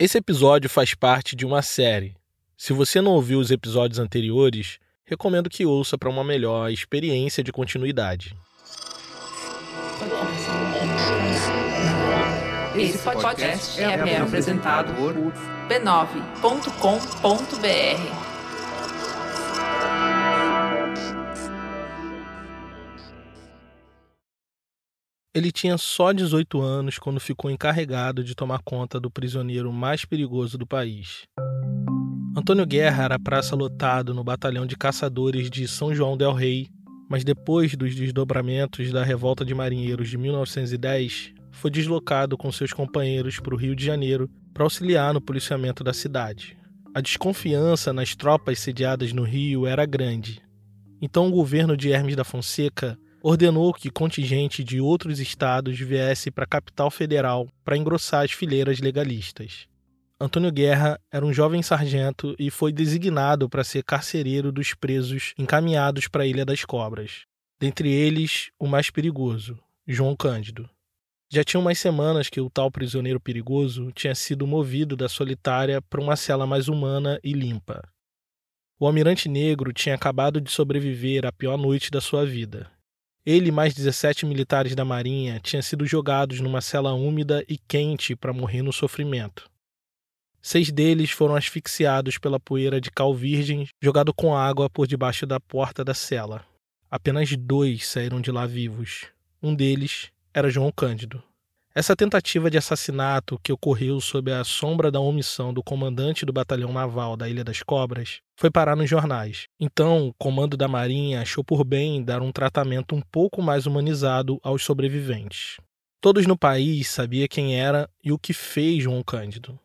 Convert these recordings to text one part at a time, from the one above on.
Esse episódio faz parte de uma série. Se você não ouviu os episódios anteriores, recomendo que ouça para uma melhor experiência de continuidade. Esse podcast é, apresentado por b9.com.br. Ele tinha só 18 anos quando ficou encarregado de tomar conta do prisioneiro mais perigoso do país. Antônio Guerra era praça lotado no batalhão de caçadores de São João del Rei, mas depois dos desdobramentos da revolta de marinheiros de 1910, foi deslocado com seus companheiros para o Rio de Janeiro para auxiliar no policiamento da cidade. A desconfiança nas tropas sediadas no Rio era grande. Então o governo de Hermes da Fonseca ordenou que contingente de outros estados viesse para a capital federal para engrossar as fileiras legalistas. Antônio Guerra era um jovem sargento e foi designado para ser carcereiro dos presos encaminhados para a Ilha das Cobras. Dentre eles, o mais perigoso, João Cândido. Já tinha umas semanas que o tal prisioneiro perigoso tinha sido movido da solitária para uma cela mais humana e limpa. O almirante negro tinha acabado de sobreviver à pior noite da sua vida ele e mais 17 militares da Marinha tinham sido jogados numa cela úmida e quente para morrer no sofrimento. Seis deles foram asfixiados pela poeira de cal virgem jogado com água por debaixo da porta da cela. Apenas dois saíram de lá vivos. Um deles era João Cândido. Essa tentativa de assassinato, que ocorreu sob a sombra da omissão do comandante do batalhão naval da Ilha das Cobras, foi parar nos jornais. Então, o comando da Marinha achou por bem dar um tratamento um pouco mais humanizado aos sobreviventes. Todos no país sabiam quem era e o que fez João Cândido.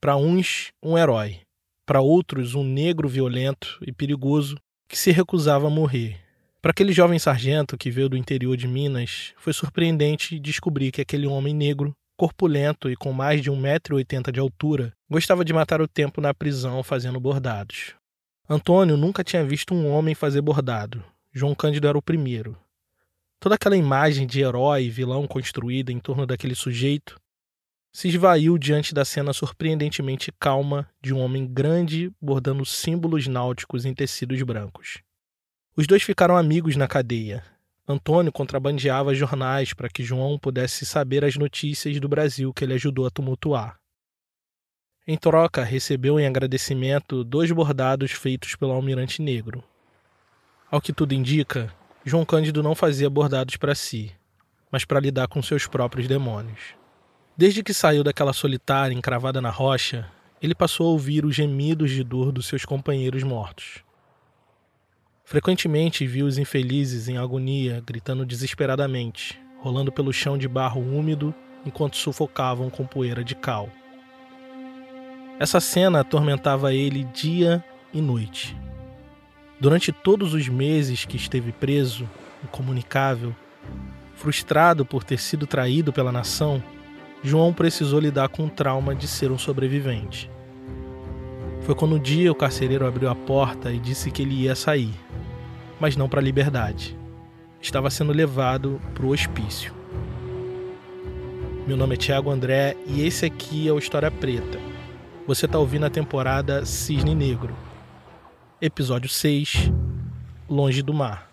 Para uns, um herói. Para outros, um negro violento e perigoso que se recusava a morrer para aquele jovem sargento que veio do interior de Minas, foi surpreendente descobrir que aquele homem negro, corpulento e com mais de 1,80m de altura, gostava de matar o tempo na prisão fazendo bordados. Antônio nunca tinha visto um homem fazer bordado. João Cândido era o primeiro. Toda aquela imagem de herói e vilão construída em torno daquele sujeito se esvaiu diante da cena surpreendentemente calma de um homem grande bordando símbolos náuticos em tecidos brancos. Os dois ficaram amigos na cadeia. Antônio contrabandeava jornais para que João pudesse saber as notícias do Brasil que ele ajudou a tumultuar. Em troca, recebeu em agradecimento dois bordados feitos pelo almirante negro. Ao que tudo indica, João Cândido não fazia bordados para si, mas para lidar com seus próprios demônios. Desde que saiu daquela solitária encravada na rocha, ele passou a ouvir os gemidos de dor dos seus companheiros mortos. Frequentemente vi os infelizes em agonia, gritando desesperadamente, rolando pelo chão de barro úmido enquanto sufocavam com poeira de cal. Essa cena atormentava ele dia e noite. Durante todos os meses que esteve preso, incomunicável, frustrado por ter sido traído pela nação, João precisou lidar com o trauma de ser um sobrevivente. Foi quando um dia o carcereiro abriu a porta e disse que ele ia sair mas não para a liberdade. Estava sendo levado para o hospício. Meu nome é Thiago André e esse aqui é o História Preta. Você está ouvindo a temporada Cisne Negro. Episódio 6 Longe do Mar.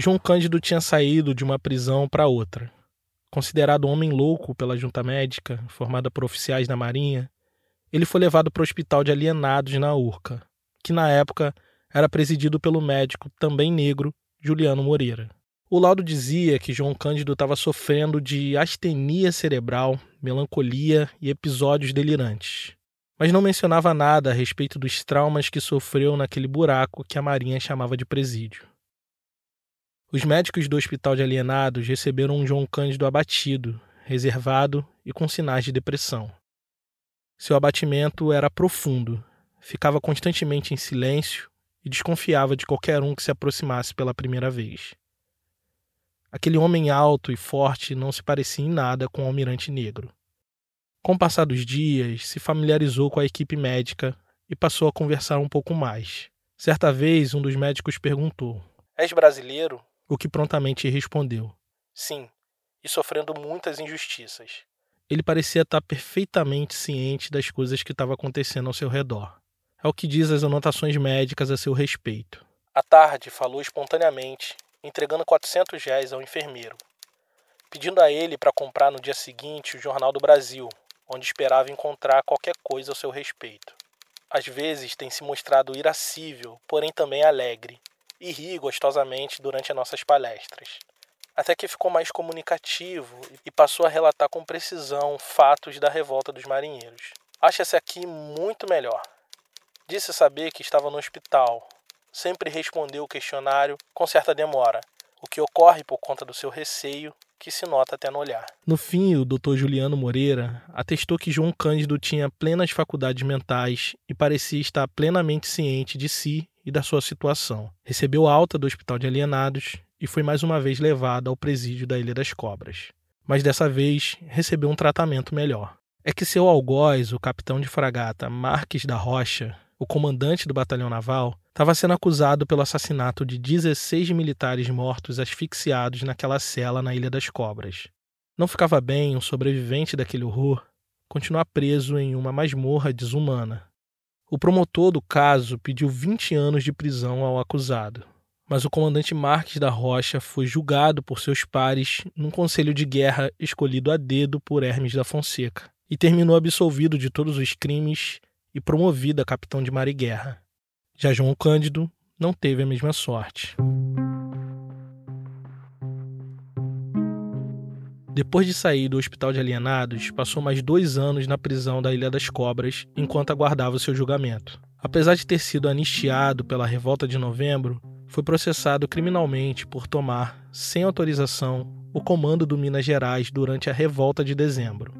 João Cândido tinha saído de uma prisão para outra. Considerado um homem louco pela junta médica, formada por oficiais da Marinha, ele foi levado para o hospital de alienados na Urca, que na época era presidido pelo médico também negro Juliano Moreira. O laudo dizia que João Cândido estava sofrendo de astenia cerebral, melancolia e episódios delirantes, mas não mencionava nada a respeito dos traumas que sofreu naquele buraco que a Marinha chamava de presídio. Os médicos do Hospital de Alienados receberam um João Cândido abatido, reservado e com sinais de depressão. Seu abatimento era profundo, ficava constantemente em silêncio e desconfiava de qualquer um que se aproximasse pela primeira vez. Aquele homem alto e forte não se parecia em nada com o almirante negro. Com o passar dos dias, se familiarizou com a equipe médica e passou a conversar um pouco mais. Certa vez, um dos médicos perguntou: És brasileiro? O que prontamente respondeu: Sim, e sofrendo muitas injustiças. Ele parecia estar perfeitamente ciente das coisas que estavam acontecendo ao seu redor. É o que diz as anotações médicas a seu respeito. À tarde, falou espontaneamente entregando 400 reais ao enfermeiro, pedindo a ele para comprar no dia seguinte o Jornal do Brasil, onde esperava encontrar qualquer coisa ao seu respeito. Às vezes tem se mostrado irascível, porém também alegre, e ri gostosamente durante as nossas palestras. Até que ficou mais comunicativo e passou a relatar com precisão fatos da revolta dos marinheiros. Acha-se aqui muito melhor. Disse saber que estava no hospital, sempre respondeu o questionário com certa demora, o que ocorre por conta do seu receio, que se nota até no olhar. No fim, o Dr. Juliano Moreira atestou que João Cândido tinha plenas faculdades mentais e parecia estar plenamente ciente de si e da sua situação. Recebeu alta do Hospital de Alienados e foi mais uma vez levado ao presídio da Ilha das Cobras. Mas dessa vez recebeu um tratamento melhor. É que seu algoz, o capitão de fragata Marques da Rocha, o comandante do batalhão naval, estava sendo acusado pelo assassinato de 16 militares mortos asfixiados naquela cela na Ilha das Cobras. Não ficava bem um sobrevivente daquele horror continuar preso em uma masmorra desumana. O promotor do caso pediu 20 anos de prisão ao acusado, mas o comandante Marques da Rocha foi julgado por seus pares num conselho de guerra escolhido a dedo por Hermes da Fonseca e terminou absolvido de todos os crimes e promovido a capitão de mar e guerra. Já João Cândido não teve a mesma sorte. Depois de sair do hospital de alienados, passou mais dois anos na prisão da Ilha das Cobras enquanto aguardava seu julgamento. Apesar de ter sido anistiado pela revolta de novembro, foi processado criminalmente por tomar, sem autorização, o comando do Minas Gerais durante a revolta de dezembro.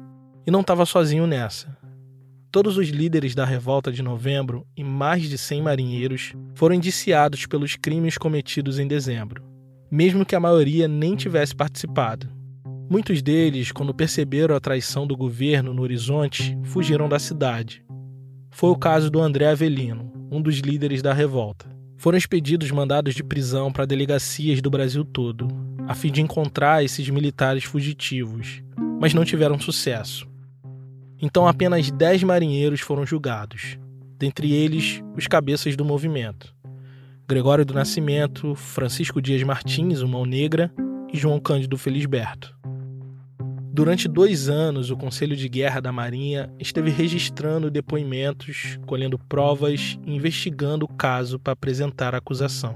E não estava sozinho nessa. Todos os líderes da revolta de novembro e mais de 100 marinheiros foram indiciados pelos crimes cometidos em dezembro, mesmo que a maioria nem tivesse participado. Muitos deles, quando perceberam a traição do governo no horizonte, fugiram da cidade. Foi o caso do André Avelino, um dos líderes da revolta. Foram expedidos mandados de prisão para delegacias do Brasil todo, a fim de encontrar esses militares fugitivos, mas não tiveram sucesso. Então apenas 10 marinheiros foram julgados, dentre eles os cabeças do movimento. Gregório do Nascimento, Francisco Dias Martins, o Mão Negra, e João Cândido Felisberto. Durante dois anos, o Conselho de Guerra da Marinha esteve registrando depoimentos, colhendo provas e investigando o caso para apresentar a acusação.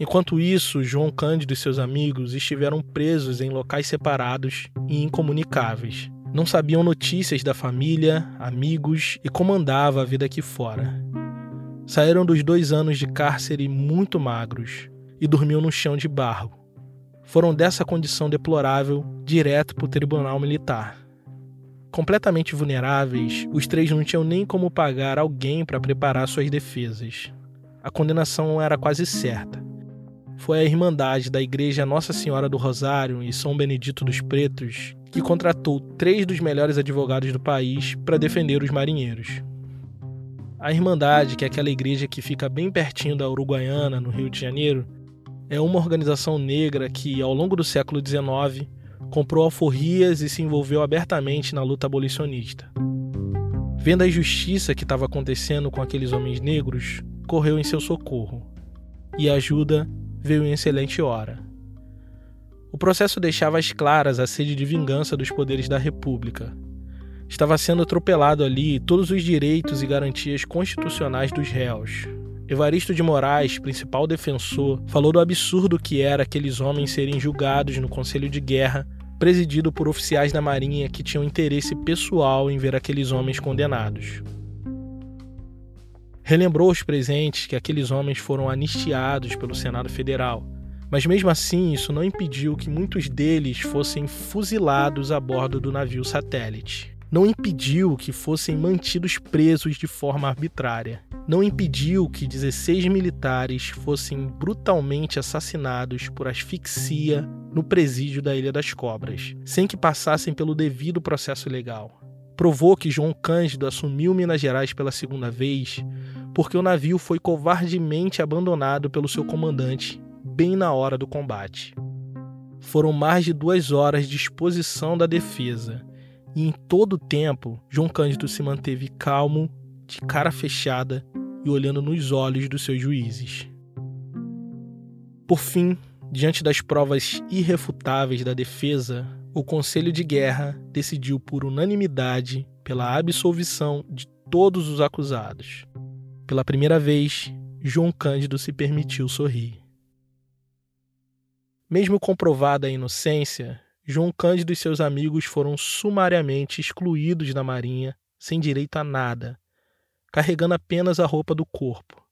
Enquanto isso, João Cândido e seus amigos estiveram presos em locais separados e incomunicáveis, não sabiam notícias da família, amigos e como andava a vida aqui fora. Saíram dos dois anos de cárcere muito magros e dormiam no chão de barro. Foram dessa condição deplorável direto para o tribunal militar. Completamente vulneráveis, os três não tinham nem como pagar alguém para preparar suas defesas. A condenação era quase certa. Foi a Irmandade da Igreja Nossa Senhora do Rosário e São Benedito dos Pretos que contratou três dos melhores advogados do país para defender os marinheiros. A Irmandade, que é aquela igreja que fica bem pertinho da Uruguaiana, no Rio de Janeiro, é uma organização negra que, ao longo do século XIX, comprou alforrias e se envolveu abertamente na luta abolicionista. Vendo a injustiça que estava acontecendo com aqueles homens negros, correu em seu socorro. E ajuda veio em excelente hora. O processo deixava às claras a sede de vingança dos poderes da República. Estava sendo atropelado ali todos os direitos e garantias constitucionais dos réus. Evaristo de Moraes, principal defensor, falou do absurdo que era aqueles homens serem julgados no Conselho de Guerra, presidido por oficiais da Marinha que tinham interesse pessoal em ver aqueles homens condenados. Relembrou aos presentes que aqueles homens foram anistiados pelo Senado Federal mas mesmo assim, isso não impediu que muitos deles fossem fuzilados a bordo do navio satélite. Não impediu que fossem mantidos presos de forma arbitrária. não impediu que 16 militares fossem brutalmente assassinados por asfixia no presídio da Ilha das Cobras, sem que passassem pelo devido processo legal. Provou que João Cândido assumiu Minas Gerais pela segunda vez porque o navio foi covardemente abandonado pelo seu comandante bem na hora do combate. Foram mais de duas horas de exposição da defesa, e em todo o tempo, João Cândido se manteve calmo, de cara fechada e olhando nos olhos dos seus juízes. Por fim, diante das provas irrefutáveis da defesa, o Conselho de Guerra decidiu por unanimidade pela absolvição de todos os acusados. Pela primeira vez, João Cândido se permitiu sorrir. Mesmo comprovada a inocência, João Cândido e seus amigos foram sumariamente excluídos da Marinha, sem direito a nada, carregando apenas a roupa do corpo.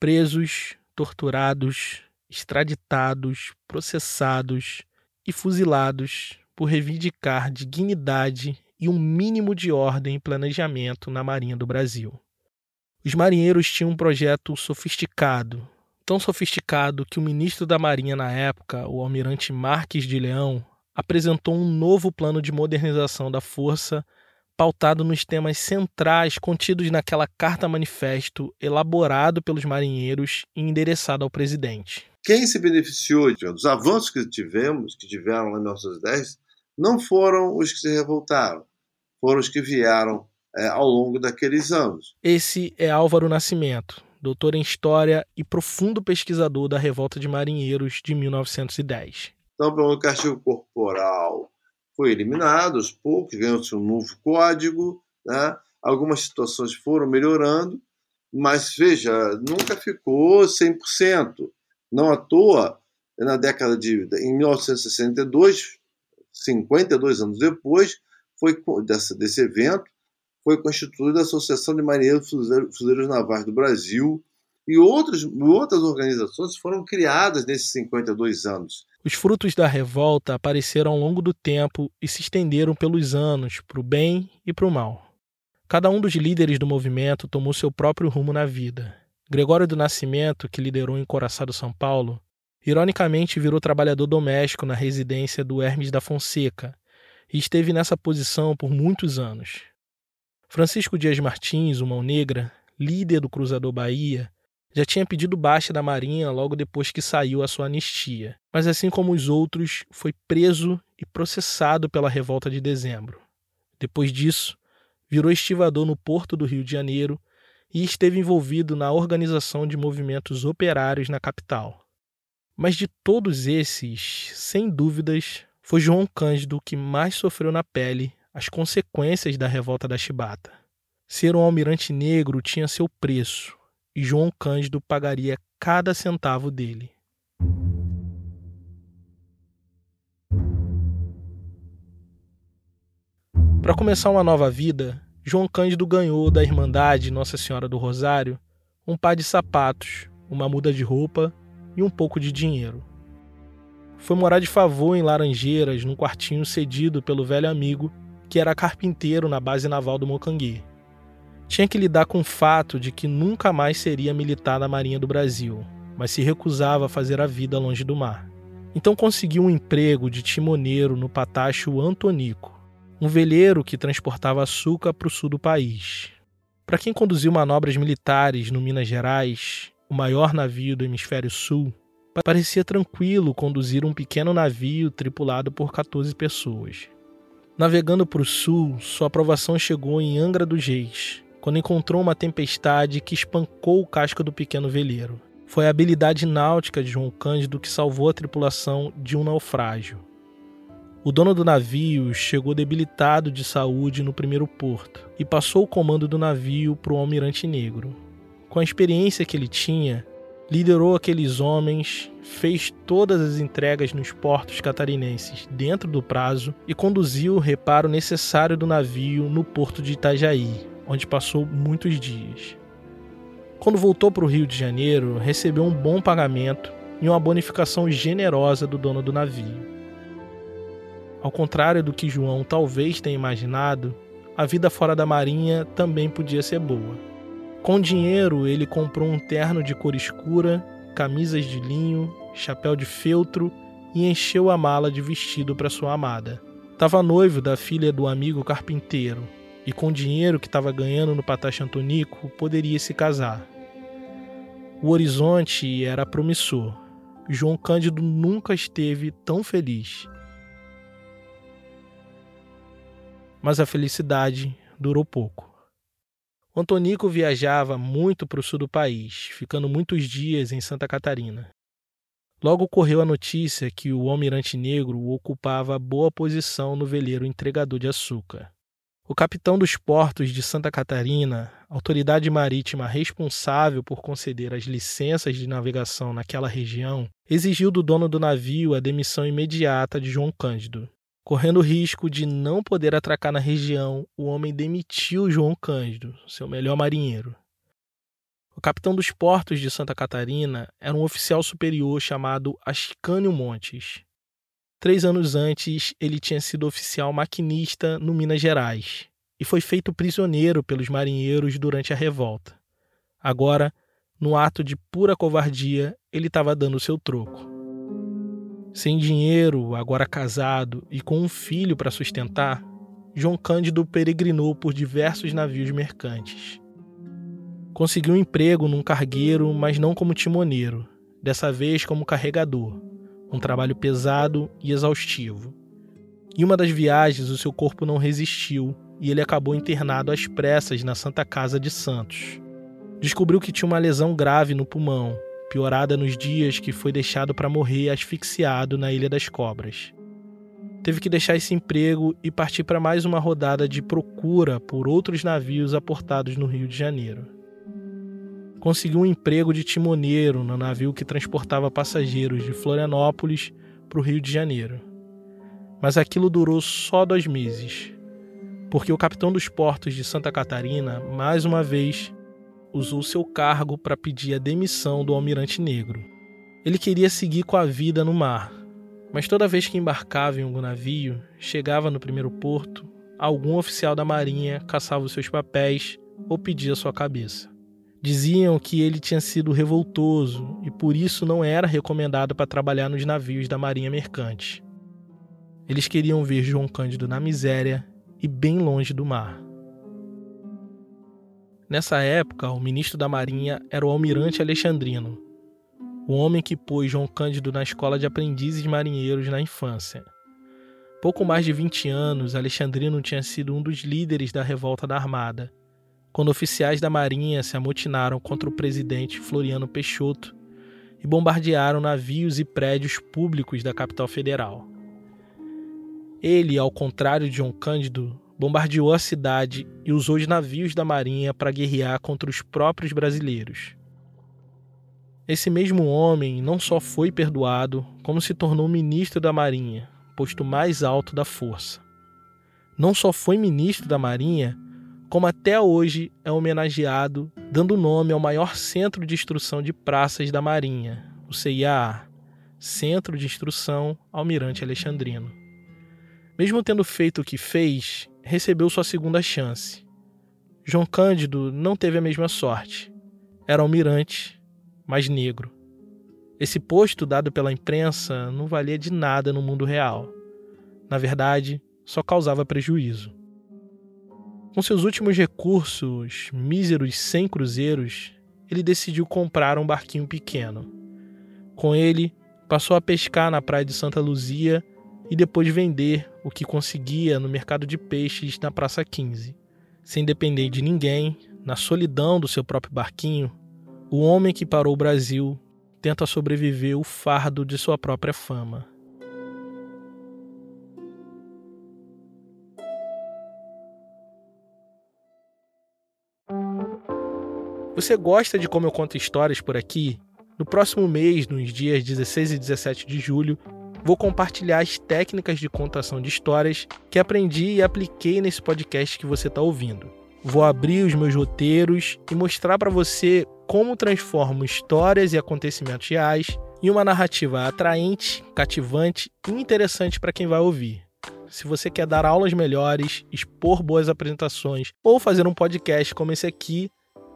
Presos, torturados, extraditados, processados e fuzilados por reivindicar dignidade e um mínimo de ordem e planejamento na Marinha do Brasil. Os marinheiros tinham um projeto sofisticado, tão sofisticado que o ministro da Marinha na época, o almirante Marques de Leão, apresentou um novo plano de modernização da força pautado nos temas centrais contidos naquela carta manifesto elaborado pelos marinheiros e endereçado ao presidente. Quem se beneficiou dos avanços que tivemos, que tiveram lá em 1910, não foram os que se revoltaram, foram os que vieram é, ao longo daqueles anos. Esse é Álvaro Nascimento, doutor em História e profundo pesquisador da Revolta de Marinheiros de 1910. Então, pelo castigo corporal foi eliminado aos poucos, ganhou-se um novo código, né? algumas situações foram melhorando, mas veja, nunca ficou 100%. Não à toa, na década de. em 1962, 52 anos depois, foi dessa, desse evento, foi constituída a Associação de Marinheiros Fuzileiros Navais do Brasil e outras, outras organizações foram criadas nesses 52 anos. Os frutos da revolta apareceram ao longo do tempo e se estenderam pelos anos, para o bem e para o mal. Cada um dos líderes do movimento tomou seu próprio rumo na vida. Gregório do Nascimento, que liderou em Coraçado São Paulo, ironicamente virou trabalhador doméstico na residência do Hermes da Fonseca e esteve nessa posição por muitos anos. Francisco Dias Martins, o Mão Negra, líder do Cruzador Bahia, já tinha pedido baixa da Marinha logo depois que saiu a sua anistia, mas assim como os outros, foi preso e processado pela revolta de dezembro. Depois disso, virou estivador no porto do Rio de Janeiro e esteve envolvido na organização de movimentos operários na capital. Mas de todos esses, sem dúvidas, foi João Cândido que mais sofreu na pele as consequências da revolta da Chibata. Ser um almirante negro tinha seu preço, e João Cândido pagaria cada centavo dele. Para começar uma nova vida, João Cândido ganhou da Irmandade Nossa Senhora do Rosário um par de sapatos, uma muda de roupa e um pouco de dinheiro. Foi morar de favor em Laranjeiras, num quartinho cedido pelo velho amigo que era carpinteiro na base naval do Mocanguê. Tinha que lidar com o fato de que nunca mais seria militar na Marinha do Brasil, mas se recusava a fazer a vida longe do mar. Então conseguiu um emprego de timoneiro no Patacho Antonico, um veleiro que transportava açúcar para o sul do país. Para quem conduziu manobras militares no Minas Gerais, o maior navio do hemisfério sul, parecia tranquilo conduzir um pequeno navio tripulado por 14 pessoas. Navegando para o sul, sua aprovação chegou em Angra dos Reis, quando encontrou uma tempestade que espancou o casco do pequeno veleiro. Foi a habilidade náutica de João Cândido que salvou a tripulação de um naufrágio. O dono do navio chegou debilitado de saúde no primeiro porto e passou o comando do navio para o almirante negro. Com a experiência que ele tinha, liderou aqueles homens, fez todas as entregas nos portos catarinenses dentro do prazo e conduziu o reparo necessário do navio no porto de Itajaí, onde passou muitos dias. Quando voltou para o Rio de Janeiro, recebeu um bom pagamento e uma bonificação generosa do dono do navio. Ao contrário do que João talvez tenha imaginado, a vida fora da marinha também podia ser boa. Com dinheiro, ele comprou um terno de cor escura, camisas de linho, chapéu de feltro e encheu a mala de vestido para sua amada. Tava noivo da filha do amigo carpinteiro e com o dinheiro que estava ganhando no Patache Antonico poderia se casar. O horizonte era promissor. João Cândido nunca esteve tão feliz. Mas a felicidade durou pouco. Antonico viajava muito para o sul do país, ficando muitos dias em Santa Catarina. Logo correu a notícia que o almirante negro ocupava boa posição no veleiro entregador de açúcar. O capitão dos portos de Santa Catarina, autoridade marítima responsável por conceder as licenças de navegação naquela região, exigiu do dono do navio a demissão imediata de João Cândido. Correndo o risco de não poder atracar na região, o homem demitiu João Cândido, seu melhor marinheiro. O capitão dos portos de Santa Catarina era um oficial superior chamado Ascânio Montes. Três anos antes, ele tinha sido oficial maquinista no Minas Gerais e foi feito prisioneiro pelos marinheiros durante a revolta. Agora, no ato de pura covardia, ele estava dando seu troco. Sem dinheiro, agora casado e com um filho para sustentar, João Cândido peregrinou por diversos navios mercantes. Conseguiu um emprego num cargueiro, mas não como timoneiro, dessa vez como carregador, um trabalho pesado e exaustivo. Em uma das viagens, o seu corpo não resistiu e ele acabou internado às pressas na Santa Casa de Santos. Descobriu que tinha uma lesão grave no pulmão piorada nos dias que foi deixado para morrer asfixiado na Ilha das Cobras. Teve que deixar esse emprego e partir para mais uma rodada de procura por outros navios aportados no Rio de Janeiro. Conseguiu um emprego de timoneiro no navio que transportava passageiros de Florianópolis para o Rio de Janeiro. Mas aquilo durou só dois meses, porque o capitão dos portos de Santa Catarina, mais uma vez, usou seu cargo para pedir a demissão do almirante negro. Ele queria seguir com a vida no mar, mas toda vez que embarcava em algum navio, chegava no primeiro porto, algum oficial da marinha caçava os seus papéis ou pedia sua cabeça. Diziam que ele tinha sido revoltoso e por isso não era recomendado para trabalhar nos navios da marinha mercante. Eles queriam ver João Cândido na miséria e bem longe do mar. Nessa época, o ministro da Marinha era o almirante Alexandrino, o homem que pôs João Cândido na escola de aprendizes marinheiros na infância. Pouco mais de 20 anos, Alexandrino tinha sido um dos líderes da revolta da Armada, quando oficiais da Marinha se amotinaram contra o presidente Floriano Peixoto e bombardearam navios e prédios públicos da capital federal. Ele, ao contrário de João Cândido, bombardeou a cidade e usou os navios da Marinha para guerrear contra os próprios brasileiros. Esse mesmo homem não só foi perdoado, como se tornou ministro da Marinha, posto mais alto da força. Não só foi ministro da Marinha, como até hoje é homenageado, dando nome ao maior centro de instrução de praças da Marinha, o CIA, Centro de Instrução Almirante Alexandrino. Mesmo tendo feito o que fez, recebeu sua segunda chance. João Cândido não teve a mesma sorte. Era almirante, mas negro. Esse posto dado pela imprensa não valia de nada no mundo real. Na verdade, só causava prejuízo. Com seus últimos recursos, míseros 100 cruzeiros, ele decidiu comprar um barquinho pequeno. Com ele, passou a pescar na praia de Santa Luzia e depois vender o que conseguia no mercado de peixes na Praça 15. Sem depender de ninguém, na solidão do seu próprio barquinho, o homem que parou o Brasil tenta sobreviver o fardo de sua própria fama. Você gosta de como eu conto histórias por aqui? No próximo mês, nos dias 16 e 17 de julho, vou compartilhar as técnicas de contação de histórias que aprendi e apliquei nesse podcast que você está ouvindo. Vou abrir os meus roteiros e mostrar para você como transformo histórias e acontecimentos reais em uma narrativa atraente, cativante e interessante para quem vai ouvir. Se você quer dar aulas melhores, expor boas apresentações ou fazer um podcast como esse aqui,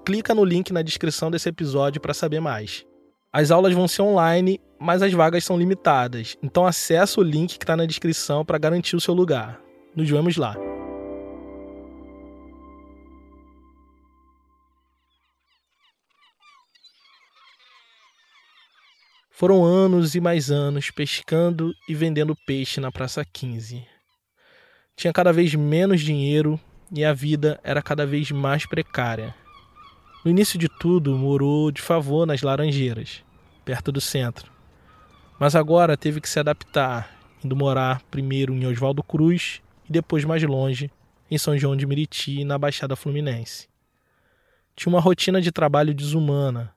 clica no link na descrição desse episódio para saber mais. As aulas vão ser online, mas as vagas são limitadas, então acessa o link que está na descrição para garantir o seu lugar. Nos vemos lá. Foram anos e mais anos pescando e vendendo peixe na Praça 15. Tinha cada vez menos dinheiro e a vida era cada vez mais precária. No início de tudo, morou de favor nas Laranjeiras, perto do centro. Mas agora teve que se adaptar, indo morar primeiro em Oswaldo Cruz e depois mais longe, em São João de Meriti, na Baixada Fluminense. Tinha uma rotina de trabalho desumana.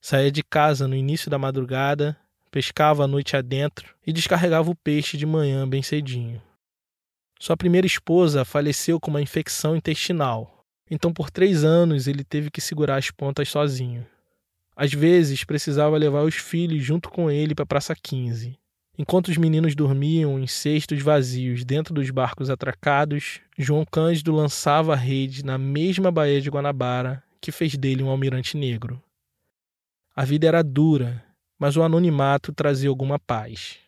Saía de casa no início da madrugada, pescava a noite adentro e descarregava o peixe de manhã bem cedinho. Sua primeira esposa faleceu com uma infecção intestinal, então por três anos ele teve que segurar as pontas sozinho. Às vezes precisava levar os filhos junto com ele para a Praça 15. Enquanto os meninos dormiam em cestos vazios dentro dos barcos atracados, João Cândido lançava a rede na mesma baía de Guanabara que fez dele um almirante negro. A vida era dura, mas o anonimato trazia alguma paz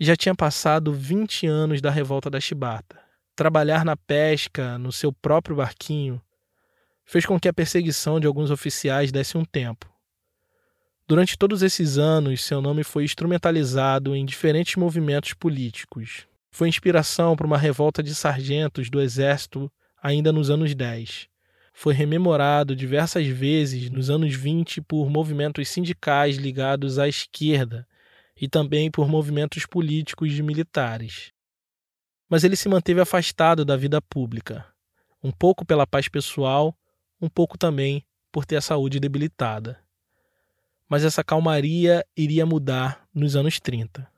já tinha passado 20 anos da revolta da chibata. Trabalhar na pesca, no seu próprio barquinho, fez com que a perseguição de alguns oficiais desse um tempo. Durante todos esses anos, seu nome foi instrumentalizado em diferentes movimentos políticos. Foi inspiração para uma revolta de sargentos do exército ainda nos anos 10. Foi rememorado diversas vezes nos anos 20 por movimentos sindicais ligados à esquerda, e também por movimentos políticos e militares. Mas ele se manteve afastado da vida pública, um pouco pela paz pessoal, um pouco também por ter a saúde debilitada. Mas essa calmaria iria mudar nos anos 30.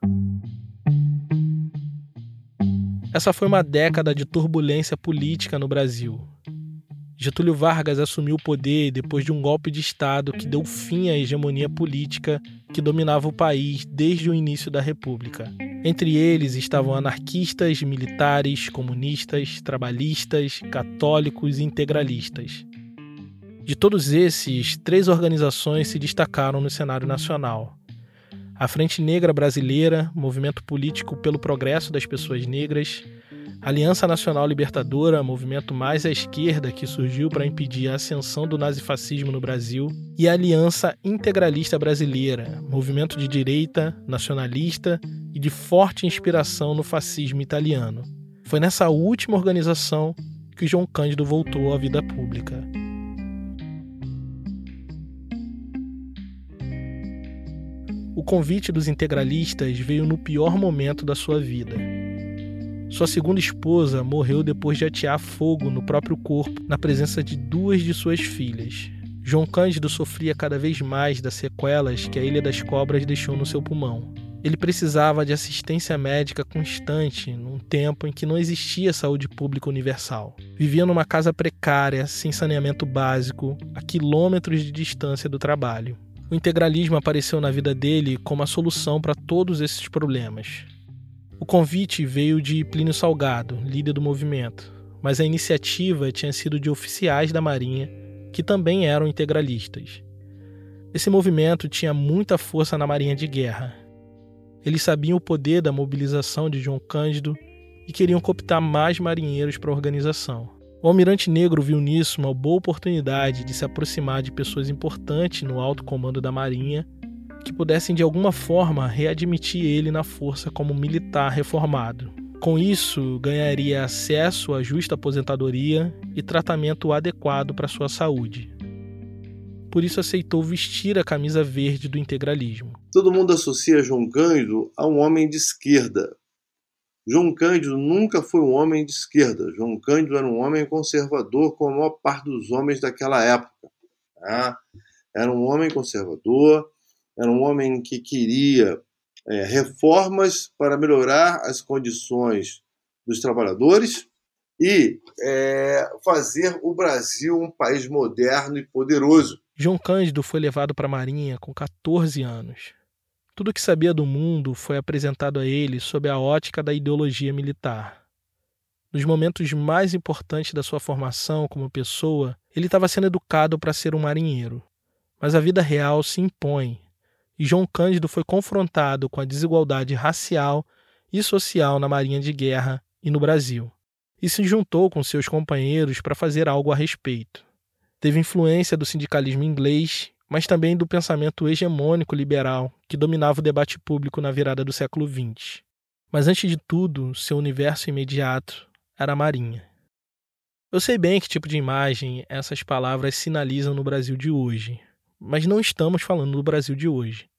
Essa foi uma década de turbulência política no Brasil, Getúlio Vargas assumiu o poder depois de um golpe de Estado que deu fim à hegemonia política que dominava o país desde o início da República. Entre eles estavam anarquistas, militares, comunistas, trabalhistas, católicos e integralistas. De todos esses, três organizações se destacaram no cenário nacional: a Frente Negra Brasileira, movimento político pelo progresso das pessoas negras, Aliança Nacional Libertadora, movimento mais à esquerda que surgiu para impedir a ascensão do nazifascismo no Brasil, e a Aliança Integralista Brasileira, movimento de direita, nacionalista e de forte inspiração no fascismo italiano. Foi nessa última organização que João Cândido voltou à vida pública. O convite dos integralistas veio no pior momento da sua vida sua segunda esposa morreu depois de atear fogo no próprio corpo na presença de duas de suas filhas. João Cândido sofria cada vez mais das sequelas que a Ilha das Cobras deixou no seu pulmão. Ele precisava de assistência médica constante num tempo em que não existia saúde pública universal. Vivia numa casa precária, sem saneamento básico, a quilômetros de distância do trabalho. O integralismo apareceu na vida dele como a solução para todos esses problemas. O convite veio de Plínio Salgado, líder do movimento, mas a iniciativa tinha sido de oficiais da Marinha que também eram integralistas. Esse movimento tinha muita força na Marinha de Guerra. Eles sabiam o poder da mobilização de João Cândido e queriam cooptar mais marinheiros para a organização. O almirante negro viu nisso uma boa oportunidade de se aproximar de pessoas importantes no alto comando da Marinha que pudessem de alguma forma readmitir ele na força como militar reformado. Com isso, ganharia acesso à justa aposentadoria e tratamento adequado para sua saúde. Por isso aceitou vestir a camisa verde do integralismo. Todo mundo associa João Cândido a um homem de esquerda. João Cândido nunca foi um homem de esquerda. João Cândido era um homem conservador, como a maior parte dos homens daquela época. Tá? Era um homem conservador, era um homem que queria é, reformas para melhorar as condições dos trabalhadores e é, fazer o Brasil um país moderno e poderoso. João Cândido foi levado para a Marinha com 14 anos. Tudo o que sabia do mundo foi apresentado a ele sob a ótica da ideologia militar. nos momentos mais importantes da sua formação como pessoa, ele estava sendo educado para ser um marinheiro. Mas a vida real se impõe, e João Cândido foi confrontado com a desigualdade racial e social na Marinha de Guerra e no Brasil, e se juntou com seus companheiros para fazer algo a respeito. Teve influência do sindicalismo inglês, mas também do pensamento hegemônico liberal que dominava o debate público na virada do século XX. Mas antes de tudo, seu universo imediato era a Marinha. Eu sei bem que tipo de imagem essas palavras sinalizam no Brasil de hoje, mas não estamos falando do Brasil de hoje.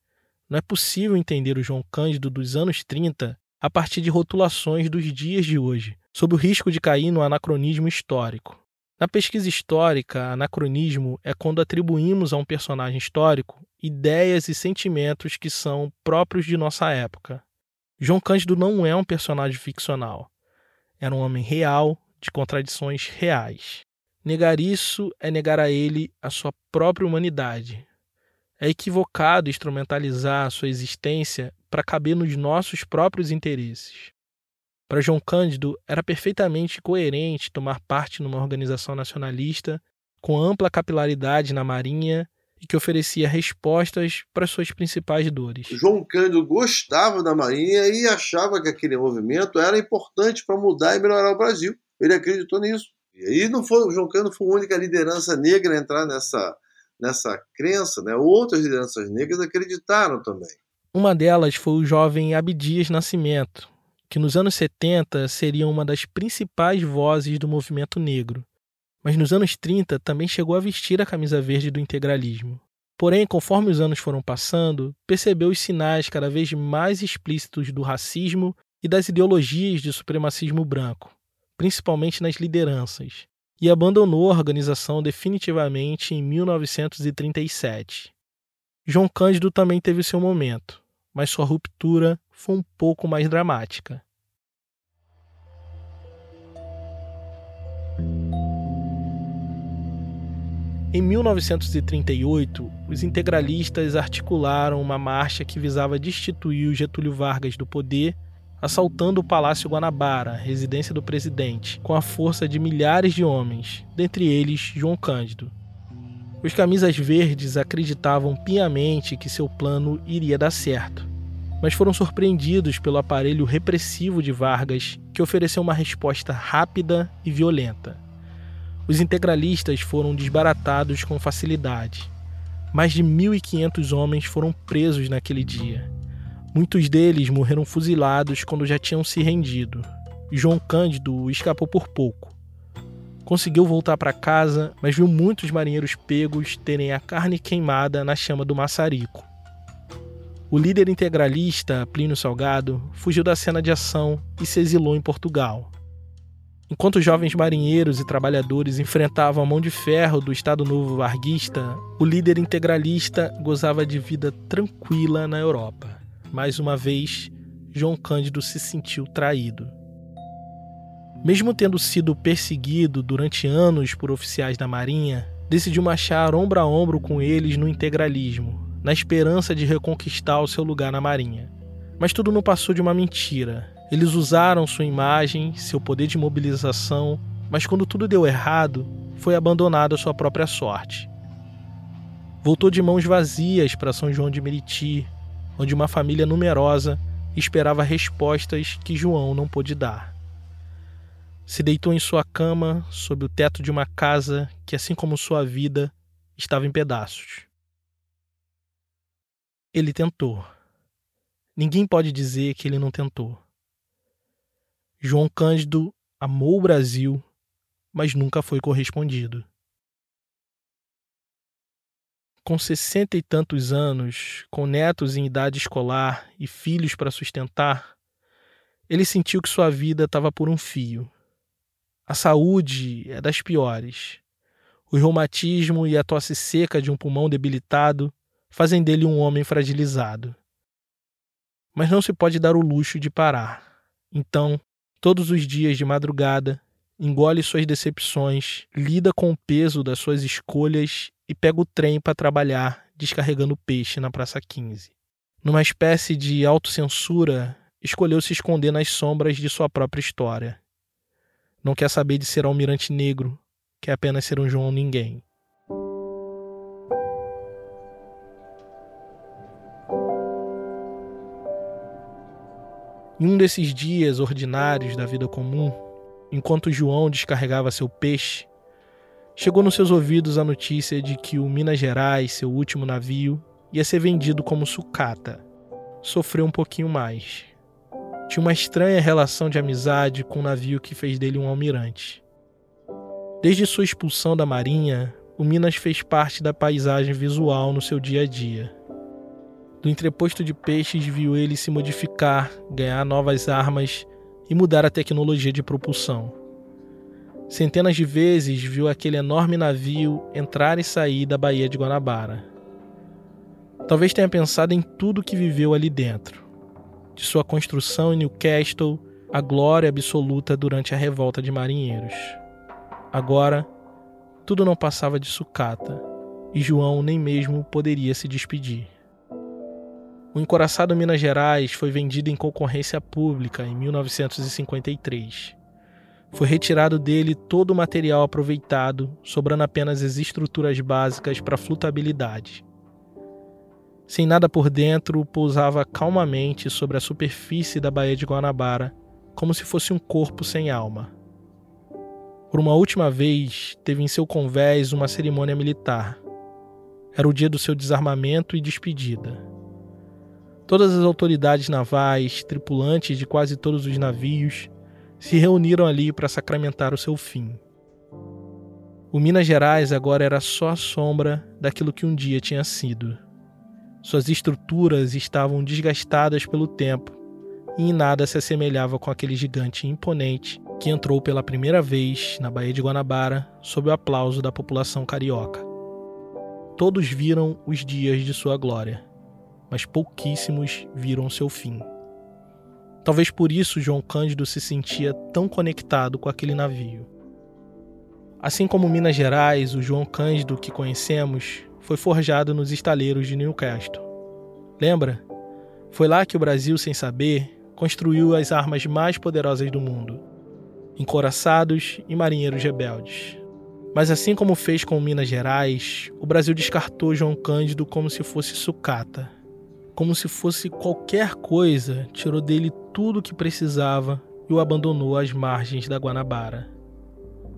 Não é possível entender o João Cândido dos anos 30 a partir de rotulações dos dias de hoje, sob o risco de cair no anacronismo histórico. Na pesquisa histórica, anacronismo é quando atribuímos a um personagem histórico ideias e sentimentos que são próprios de nossa época. João Cândido não é um personagem ficcional. Era um homem real, de contradições reais. Negar isso é negar a ele a sua própria humanidade. É equivocado instrumentalizar a sua existência para caber nos nossos próprios interesses. Para João Cândido, era perfeitamente coerente tomar parte numa organização nacionalista com ampla capilaridade na Marinha e que oferecia respostas para suas principais dores. João Cândido gostava da Marinha e achava que aquele movimento era importante para mudar e melhorar o Brasil. Ele acreditou nisso. E aí não foi, o João Cândido foi a única liderança negra a entrar nessa, nessa crença, né? Outras lideranças negras acreditaram também. Uma delas foi o jovem Abdias Nascimento, que nos anos 70 seria uma das principais vozes do movimento negro mas nos anos 30 também chegou a vestir a camisa verde do integralismo. Porém, conforme os anos foram passando, percebeu os sinais cada vez mais explícitos do racismo e das ideologias de supremacismo branco, principalmente nas lideranças, e abandonou a organização definitivamente em 1937. João Cândido também teve seu momento, mas sua ruptura foi um pouco mais dramática. Em 1938, os integralistas articularam uma marcha que visava destituir o Getúlio Vargas do poder, assaltando o Palácio Guanabara, residência do presidente, com a força de milhares de homens, dentre eles João Cândido. Os camisas verdes acreditavam piamente que seu plano iria dar certo, mas foram surpreendidos pelo aparelho repressivo de Vargas, que ofereceu uma resposta rápida e violenta. Os integralistas foram desbaratados com facilidade. Mais de 1.500 homens foram presos naquele dia. Muitos deles morreram fuzilados quando já tinham se rendido. João Cândido escapou por pouco. Conseguiu voltar para casa, mas viu muitos marinheiros pegos terem a carne queimada na chama do maçarico. O líder integralista, Plínio Salgado, fugiu da cena de ação e se exilou em Portugal. Enquanto jovens marinheiros e trabalhadores enfrentavam a mão de ferro do Estado Novo Varguista, o líder integralista gozava de vida tranquila na Europa. Mais uma vez, João Cândido se sentiu traído. Mesmo tendo sido perseguido durante anos por oficiais da Marinha, decidiu marchar ombro a ombro com eles no integralismo, na esperança de reconquistar o seu lugar na Marinha. Mas tudo não passou de uma mentira. Eles usaram sua imagem, seu poder de mobilização, mas quando tudo deu errado, foi abandonado à sua própria sorte. Voltou de mãos vazias para São João de Meriti, onde uma família numerosa esperava respostas que João não pôde dar. Se deitou em sua cama, sob o teto de uma casa que, assim como sua vida, estava em pedaços. Ele tentou. Ninguém pode dizer que ele não tentou. João Cândido amou o Brasil, mas nunca foi correspondido. Com sessenta e tantos anos, com netos em idade escolar e filhos para sustentar, ele sentiu que sua vida estava por um fio. A saúde é das piores. O reumatismo e a tosse seca de um pulmão debilitado fazem dele um homem fragilizado. Mas não se pode dar o luxo de parar. Então, todos os dias de madrugada, engole suas decepções, lida com o peso das suas escolhas e pega o trem para trabalhar descarregando peixe na Praça 15. Numa espécie de autocensura, escolheu se esconder nas sombras de sua própria história. Não quer saber de ser almirante negro, quer apenas ser um João Ninguém. Em um desses dias ordinários da vida comum, enquanto João descarregava seu peixe, chegou nos seus ouvidos a notícia de que o Minas Gerais, seu último navio, ia ser vendido como sucata. Sofreu um pouquinho mais. Tinha uma estranha relação de amizade com o navio que fez dele um almirante. Desde sua expulsão da marinha, o Minas fez parte da paisagem visual no seu dia a dia. Do entreposto de peixes viu ele se modificar, ganhar novas armas e mudar a tecnologia de propulsão. Centenas de vezes viu aquele enorme navio entrar e sair da Baía de Guanabara. Talvez tenha pensado em tudo que viveu ali dentro, de sua construção em Newcastle à glória absoluta durante a revolta de marinheiros. Agora, tudo não passava de sucata, e João nem mesmo poderia se despedir. O encoraçado Minas Gerais foi vendido em concorrência pública em 1953. Foi retirado dele todo o material aproveitado, sobrando apenas as estruturas básicas para flutabilidade. Sem nada por dentro, pousava calmamente sobre a superfície da Baía de Guanabara, como se fosse um corpo sem alma. Por uma última vez, teve em seu convés uma cerimônia militar. Era o dia do seu desarmamento e despedida. Todas as autoridades navais, tripulantes de quase todos os navios, se reuniram ali para sacramentar o seu fim. O Minas Gerais agora era só a sombra daquilo que um dia tinha sido. Suas estruturas estavam desgastadas pelo tempo e em nada se assemelhava com aquele gigante imponente que entrou pela primeira vez na Baía de Guanabara sob o aplauso da população carioca. Todos viram os dias de sua glória mas pouquíssimos viram seu fim. Talvez por isso João Cândido se sentia tão conectado com aquele navio. Assim como Minas Gerais, o João Cândido que conhecemos foi forjado nos estaleiros de Newcastle. Lembra? Foi lá que o Brasil, sem saber, construiu as armas mais poderosas do mundo: encoraçados e marinheiros rebeldes. Mas assim como fez com Minas Gerais, o Brasil descartou João Cândido como se fosse sucata, como se fosse qualquer coisa, tirou dele tudo o que precisava e o abandonou às margens da Guanabara.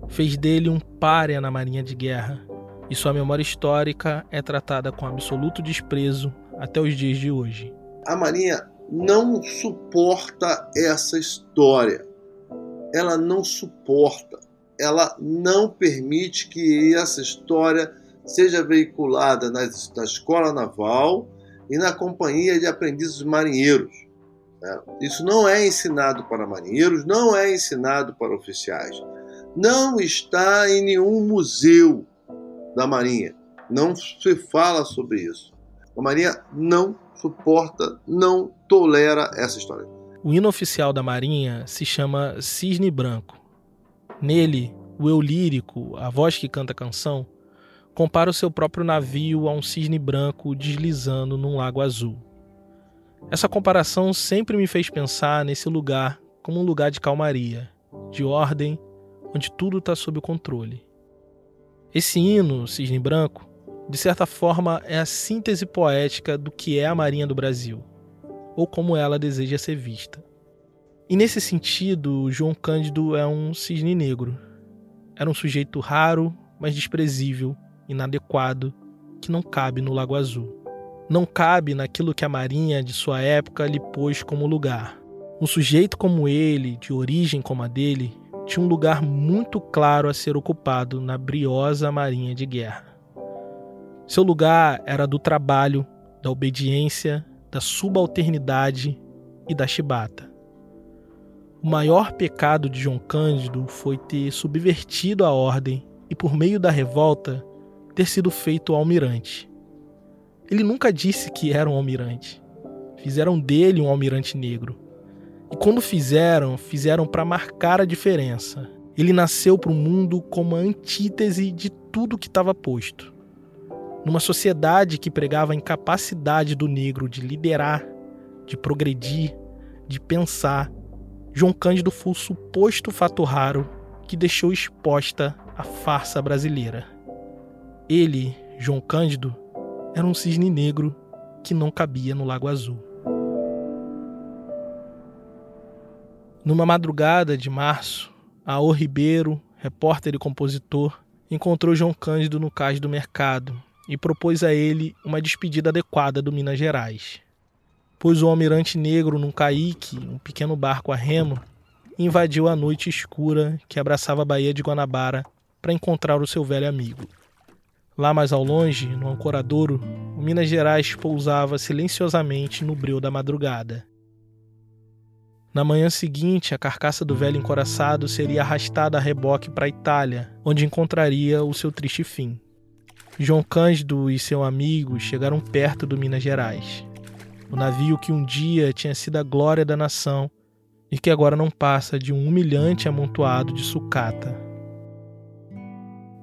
Fez dele um párea na marinha de guerra, e sua memória histórica é tratada com absoluto desprezo até os dias de hoje. A marinha não suporta essa história. Ela não suporta. Ela não permite que essa história seja veiculada na, na escola naval e na companhia de aprendizes marinheiros. Né? Isso não é ensinado para marinheiros, não é ensinado para oficiais. Não está em nenhum museu da Marinha. Não se fala sobre isso. A Marinha não suporta, não tolera essa história. O hino oficial da Marinha se chama Cisne Branco. Nele, o eu lírico, a voz que canta a canção, compara o seu próprio navio a um cisne branco deslizando num lago azul. Essa comparação sempre me fez pensar nesse lugar como um lugar de calmaria, de ordem, onde tudo está sob controle. Esse hino, Cisne Branco, de certa forma é a síntese poética do que é a Marinha do Brasil, ou como ela deseja ser vista. E nesse sentido, João Cândido é um cisne negro. Era um sujeito raro, mas desprezível, inadequado que não cabe no Lago Azul. Não cabe naquilo que a Marinha de sua época lhe pôs como lugar. Um sujeito como ele, de origem como a dele, tinha um lugar muito claro a ser ocupado na briosa Marinha de Guerra. Seu lugar era do trabalho, da obediência, da subalternidade e da chibata. O maior pecado de João Cândido foi ter subvertido a ordem e, por meio da revolta, ter sido feito almirante. Ele nunca disse que era um almirante. Fizeram dele um almirante negro. E quando fizeram, fizeram para marcar a diferença. Ele nasceu para o mundo como a antítese de tudo que estava posto. Numa sociedade que pregava a incapacidade do negro de liderar, de progredir, de pensar, João Cândido foi o suposto fato raro que deixou exposta a farsa brasileira. Ele, João Cândido, era um cisne negro que não cabia no Lago Azul. Numa madrugada de março, Aô Ribeiro, repórter e compositor, encontrou João Cândido no cais do mercado e propôs a ele uma despedida adequada do Minas Gerais. Pôs o almirante negro num caique, um pequeno barco a remo, e invadiu a noite escura que abraçava a Baía de Guanabara para encontrar o seu velho amigo. Lá mais ao longe, no ancoradouro, o Minas Gerais pousava silenciosamente no breu da madrugada. Na manhã seguinte, a carcaça do velho encoraçado seria arrastada a reboque para a Itália, onde encontraria o seu triste fim. João Cândido e seu amigo chegaram perto do Minas Gerais. O navio que um dia tinha sido a glória da nação e que agora não passa de um humilhante amontoado de sucata.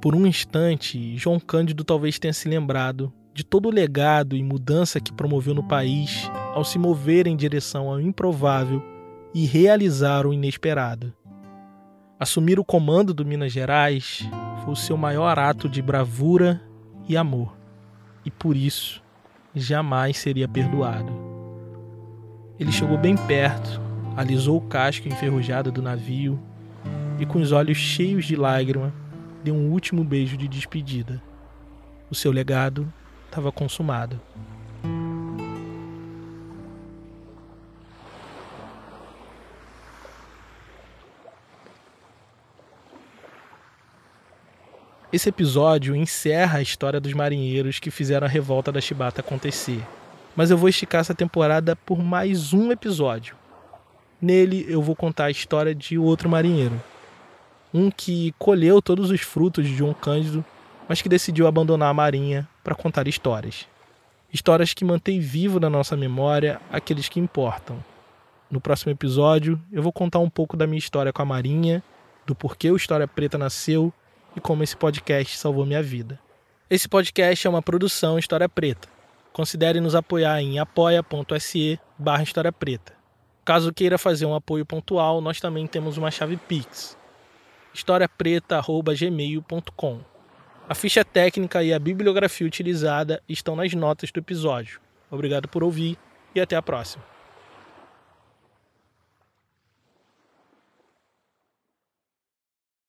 Por um instante, João Cândido talvez tenha se lembrado de todo o legado e mudança que promoveu no país ao se mover em direção ao improvável e realizar o inesperado. Assumir o comando do Minas Gerais foi o seu maior ato de bravura e amor, e por isso jamais seria perdoado. Ele chegou bem perto, alisou o casco enferrujado do navio e, com os olhos cheios de lágrima, deu um último beijo de despedida. O seu legado estava consumado. Esse episódio encerra a história dos marinheiros que fizeram a revolta da Chibata acontecer. Mas eu vou esticar essa temporada por mais um episódio. Nele eu vou contar a história de outro marinheiro. Um que colheu todos os frutos de João Cândido, mas que decidiu abandonar a marinha para contar histórias. Histórias que mantêm vivo na nossa memória aqueles que importam. No próximo episódio, eu vou contar um pouco da minha história com a Marinha, do porquê o História Preta nasceu e como esse podcast salvou minha vida. Esse podcast é uma produção História Preta. Considere nos apoiar em apoia.se barra História Preta. Caso queira fazer um apoio pontual, nós também temos uma chave Pix. historiapreta.gmail.com A ficha técnica e a bibliografia utilizada estão nas notas do episódio. Obrigado por ouvir e até a próxima.